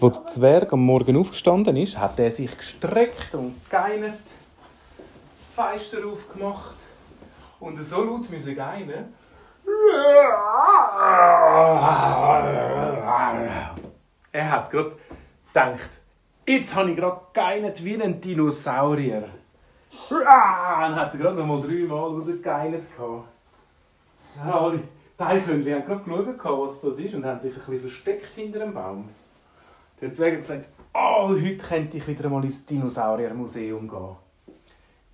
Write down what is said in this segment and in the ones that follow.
Als der Zwerg am Morgen aufgestanden ist, hat er sich gestreckt und geinert, das Fenster aufgemacht und so laut müssen geinen. Er hat gerade gedacht, jetzt habe ich gerade geinert wie ein Dinosaurier. Und hat er gerade noch mal dreimal rausgegeinert. Alle die Eichhörnchen haben gerade geschaut, was das ist und haben sich ein bisschen versteckt hinter dem Baum. Der Zwerg hat gesagt, oh, heute könnte ich wieder einmal ins Dinosauriermuseum gehen.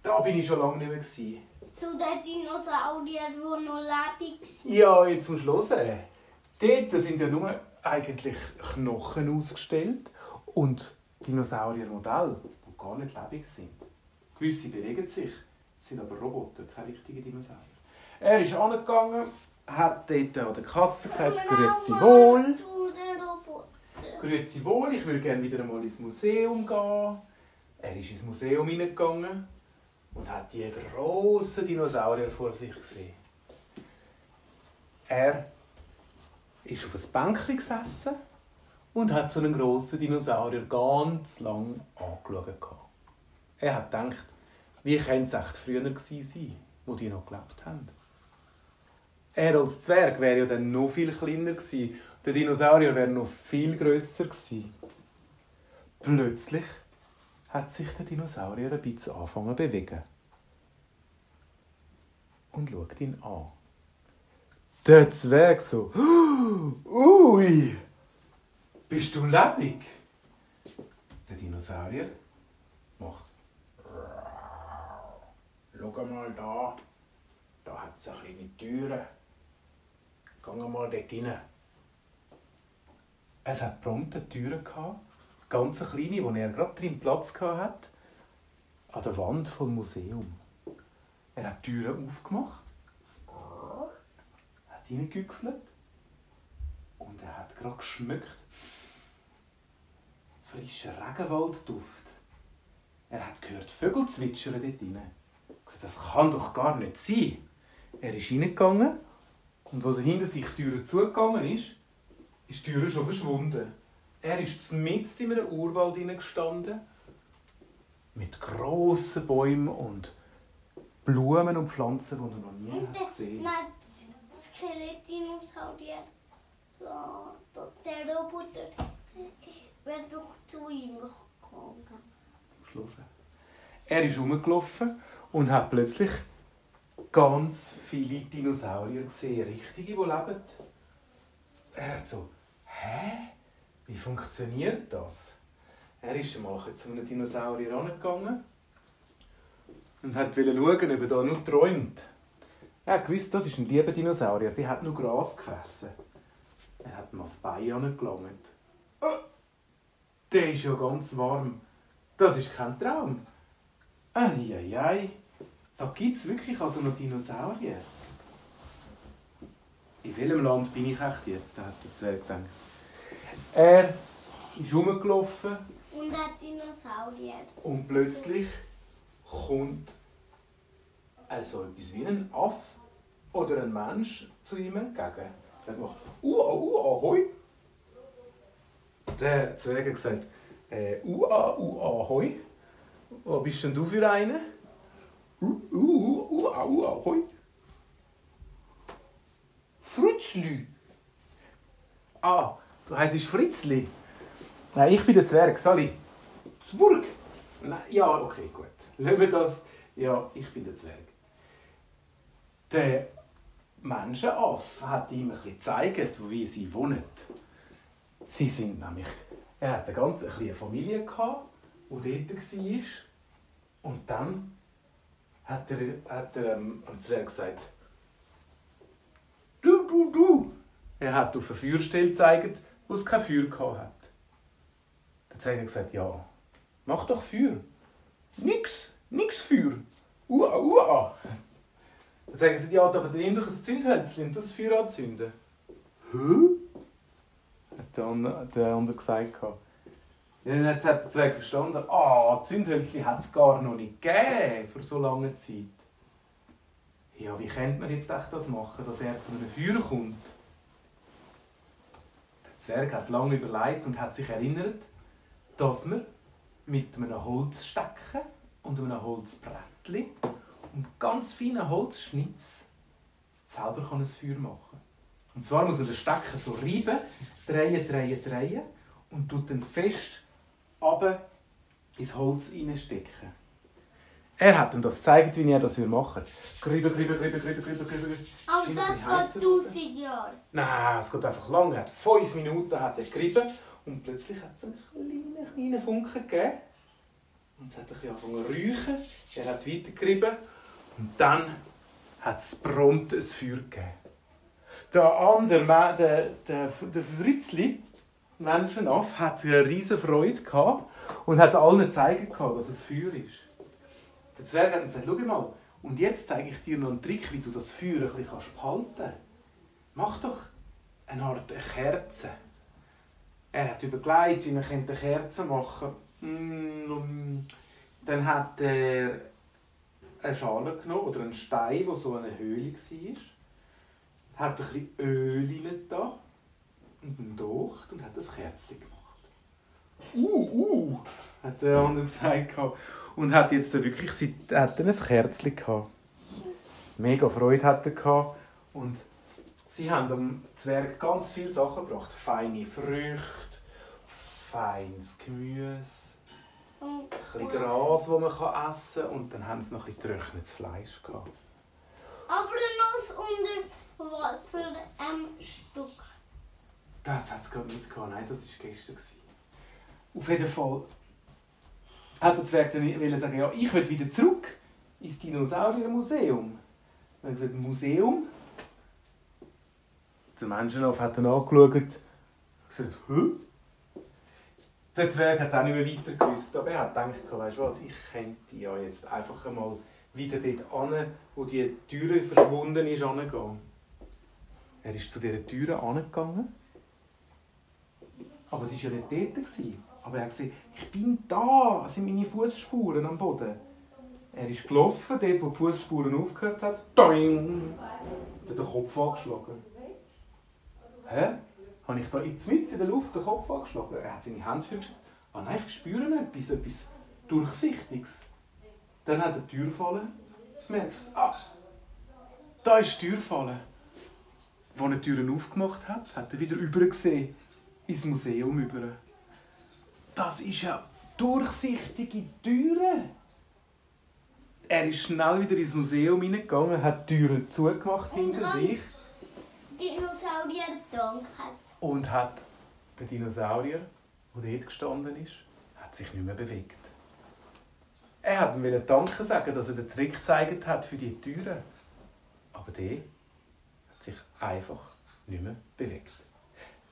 Da bin ich schon lange nicht mehr. Gewesen. Zu den Dinosauriern, die noch lebendig sind? Ja, jetzt zum Schluss. Dort sind ja nur eigentlich Knochen ausgestellt und Dinosauriermodelle, die gar nicht lebendig sind. Gewisse bewegen sich, sind aber Roboter, keine richtigen Dinosaurier. Er ist angegangen, hat dort an der Kasse gesagt, grüezi wohl. Grüezi wohl, ich würde gerne wieder einmal ins Museum gehen. Er ist ins Museum hineingegangen und hat die grossen Dinosaurier vor sich gesehen. Er ist auf ein Bänkchen gesessen und hat so einen grossen Dinosaurier ganz lang angeschaut. Er hat gedacht, wie könnte es echt früher gewesen sein, wo die noch gelebt haben. Er als Zwerg wäre ja dann noch viel kleiner gewesen. Der Dinosaurier wäre noch viel grösser gewesen. Plötzlich hat sich der Dinosaurier ein bisschen angefangen zu bewegen. Und schaut ihn an. Der Zwerg so, ui, bist du lebendig? Der Dinosaurier macht, schau mal da, da hat es eine kleine Türe. Geh mal dort rein. Es hat prompt eine Tür gehabt, ganz kleine, wo er gerade drin Platz hatte, an der Wand vom Museum. Er hat die Türen aufgemacht, hat reingegüchselt und er hat gerade geschmückt. Frischer Regenwaldduft. Er hat gehört Vögel zwitschern dort drin. Das kann doch gar nicht sein. Er ist reingegangen und als er hinter sich die Tür zugegangen ist, ist die Tür schon verschwunden. Er ist mitten in einem Urwald gestanden mit grossen Bäumen und Blumen und Pflanzen, die er noch nie und hat gesehen hat. das Skelettdinosaurier, so, der Roboter, wäre doch zu ihm gekommen. Zum Schluss. Er ist rumgelaufen und hat plötzlich ganz viele Dinosaurier gesehen, richtige, die leben. Er hat so, hä? Wie funktioniert das? Er ist einmal zu einem Dinosaurier angegangen und wollte schauen, ob er da nur träumt. Er wusste, das ist ein lieber Dinosaurier, der hat nur Gras gefressen. Er hat mal das Bein angelangt. Oh, der ist ja ganz warm. Das ist kein Traum. Eieiei. Da gibt es wirklich also noch Dinosaurier. In welchem Land bin ich echt jetzt? hat der Zwerg gedacht. Er ist rumgelaufen. Und hat Dinosaurier. Und plötzlich kommt also etwas wie ein Aff oder ein Mensch zu ihm entgegen. Er macht Ua, Ua, hoi. Der Zwerg hat gesagt, äh, Ua, Ua, hoi. Was bist denn du für einen? Fritzli. Ah, du heißt Fritzli. Nein, ich bin der Zwerg, Sally. Zwerg? Nein, ja, okay, gut. Lassen wir das. Ja, ich bin der Zwerg. Der Menschenaff hat ihm ein gezeigt, wie sie wohnen. Sie sind nämlich... Er hatte eine ganz kleine Familie, die dort war. Und dann hat er, hat er ähm, am Zwerg gesagt, du, du, du. Er hat auf eine Feuerstelle gezeigt, wo es kein Feuer hat. Der Zwerg hat gesagt, ja, mach doch Feuer. Nix, nix Feuer. Ua, ua. Zwerg hat gesagt, ja, aber nimm doch ein Zündhölzchen und das Feuer anzünden. Hä? Hat der andere, der gesagt. Dann hat der Zwerg verstanden, ah, oh, Zündhölzchen hat es gar noch nicht gegeben vor so langer Zeit. Ja, wie könnte man jetzt echt das machen, dass er zu einem Feuer kommt? Der Zwerg hat lange überlegt und hat sich erinnert, dass man mit einem Holzstecken und einem Holzbrettli und ganz feinen Holzschnitz selber ein Feuer machen kann. Und zwar muss man den Stecken so reiben, drehen, drehen, drehen und tut dann fest runter ins Holz hineinstecken. Er hat ihm das gezeigt, wie er das machen würde. Grüber, grüber, grüber, grüber, grüber, grüber. Aber das geht tausend Jahre. Nein, es geht einfach lang. Er hat fünf Minuten hat er gerieben und plötzlich hat es einen kleinen, kleinen Funken gegeben. Und es hat ein bisschen angefangen zu räuchen. Er hat weitergerieben und dann hat es prompt ein Feuer gegeben. Der andere, der, der, der Fritzli, Menschenaff, hat eine riesige Freude gehabt und hat allen gezeigt, dass es Feuer ist. Der Zwerg hat gesagt, schau mal, und jetzt zeige ich dir noch einen Trick, wie du das Feuer ein bisschen behalten kannst. Mach doch eine Art Kerze. Er hat überlegt, wie man eine Kerze machen könnte. Dann hat er eine Schale genommen oder einen Stein, der so eine Höhle war. Hat ein bisschen Öl da und einen Docht und hat das Kerzchen gemacht. Uh, uh, hat der andere gesagt und hat jetzt wirklich hat ein Kerzchen gehabt. Mega Freude hat er gehabt. und sie haben dem Zwerg ganz viele Sachen gebracht. Feine Früchte, feines Gemüse, ein bisschen Gras, das man essen kann und dann haben sie noch ein bisschen getrocknetes Fleisch gehabt. Aber noch unter Wasser ein Stück. Das hat es gerade nicht gehabt. Nein, das war gestern. Auf jeden Fall hat der Zwerg dann sagen, ja, ich will wieder zurück ins Dinosauriermuseum. Dann hat er gesagt, Museum? Der Menschenhof hat dann angeschaut und gesagt, hä? Der Zwerg hat auch nicht mehr weiter gewusst, aber er hat gedacht, weißt du was, ich könnte ja jetzt einfach einmal wieder dort hin, wo die Türe verschwunden ist, hingehen. Er ist zu dieser Türe angegangen, aber sie war ja nicht dort. Aber er hat gesagt, ich bin da, das sind meine Fußspuren am Boden. Er ist gelaufen, dort wo die Fußspuren aufgehört haben. Doing! Hat den Kopf angeschlagen. Hä? Habe ich da jetzt mit in der Luft den Kopf angeschlagen? Er hat seine Hände für Ah nein, ich spüre etwas, etwas Durchsichtiges. Dann hat er die Tür fallen gemerkt. Ah, da ist die Tür fallen. Als er die Türen aufgemacht hat, hat er wieder übergesehen ins Museum über. Das ist ja durchsichtige Türe. Er ist schnell wieder ins Museum hineingegangen, hat die Türen zugemacht hinter sich. Dinosaurier gedankt. Und hat der Dinosaurier, der dort gestanden ist, hat sich nicht mehr bewegt. Er hat ihm Danke sagen, dass er den Trick gezeigt hat für die Türen. Aber der hat sich einfach nicht mehr bewegt.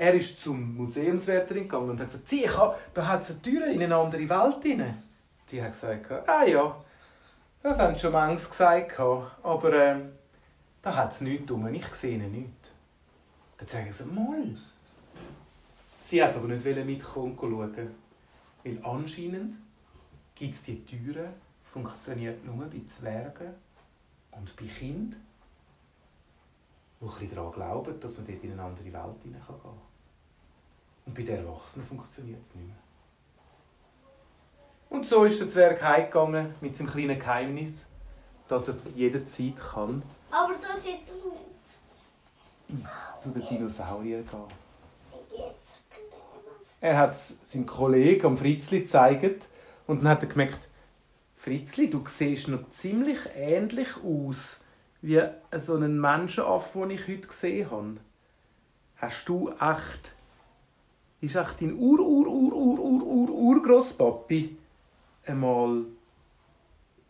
Er ist zum Museumswärterin gegangen und hat gesagt, sieh, da hat es eine Tür in eine andere Welt hinein. Die hat gesagt, ah ja, das haben schon manches gesagt, aber ähm, da hat es nichts drum, ich sehe nichts. Dann sagen sie, mal. Sie hat aber nicht mitkommen schauen, weil anscheinend gibt es die Türen, funktioniert nur bei Zwergen und bei Kindern die daran glauben, dass man dort in eine andere Welt hinein kann Und bei den Erwachsenen funktioniert es nicht mehr. Und so ist der Zwerg heimgegangen mit seinem kleinen Geheimnis, dass er jederzeit kann. Aber das jetzt nicht. Zu den Dinosauriern gehen. Er hat es seinem Kollegen, am Fritzli, gezeigt und dann hat er gemerkt, Fritzli, du siehst noch ziemlich ähnlich aus wie so einen Menschenaff, den ich heute gesehen habe. Hast du echt... Ist echt dein ur ur ur ur ur ur urgroßpapi einmal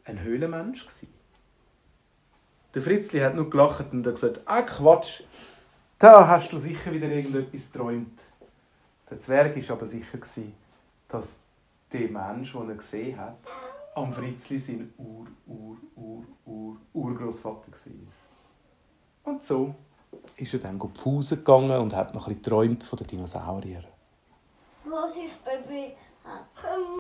ein Höhlenmensch gewesen? Der Fritzli hat nur gelacht und gesagt, ah Quatsch, da hast du sicher wieder irgendetwas geträumt. Der Zwerg war aber sicher, dass der Mensch, den er gesehen hat, am Fritzli sein Ur, Ur, Ur, Ur, Urgroßvater war. Und so ist er dann Pause gegangen und hat noch ein bisschen geträumt von den Dinosauriern. closing baby uh, um,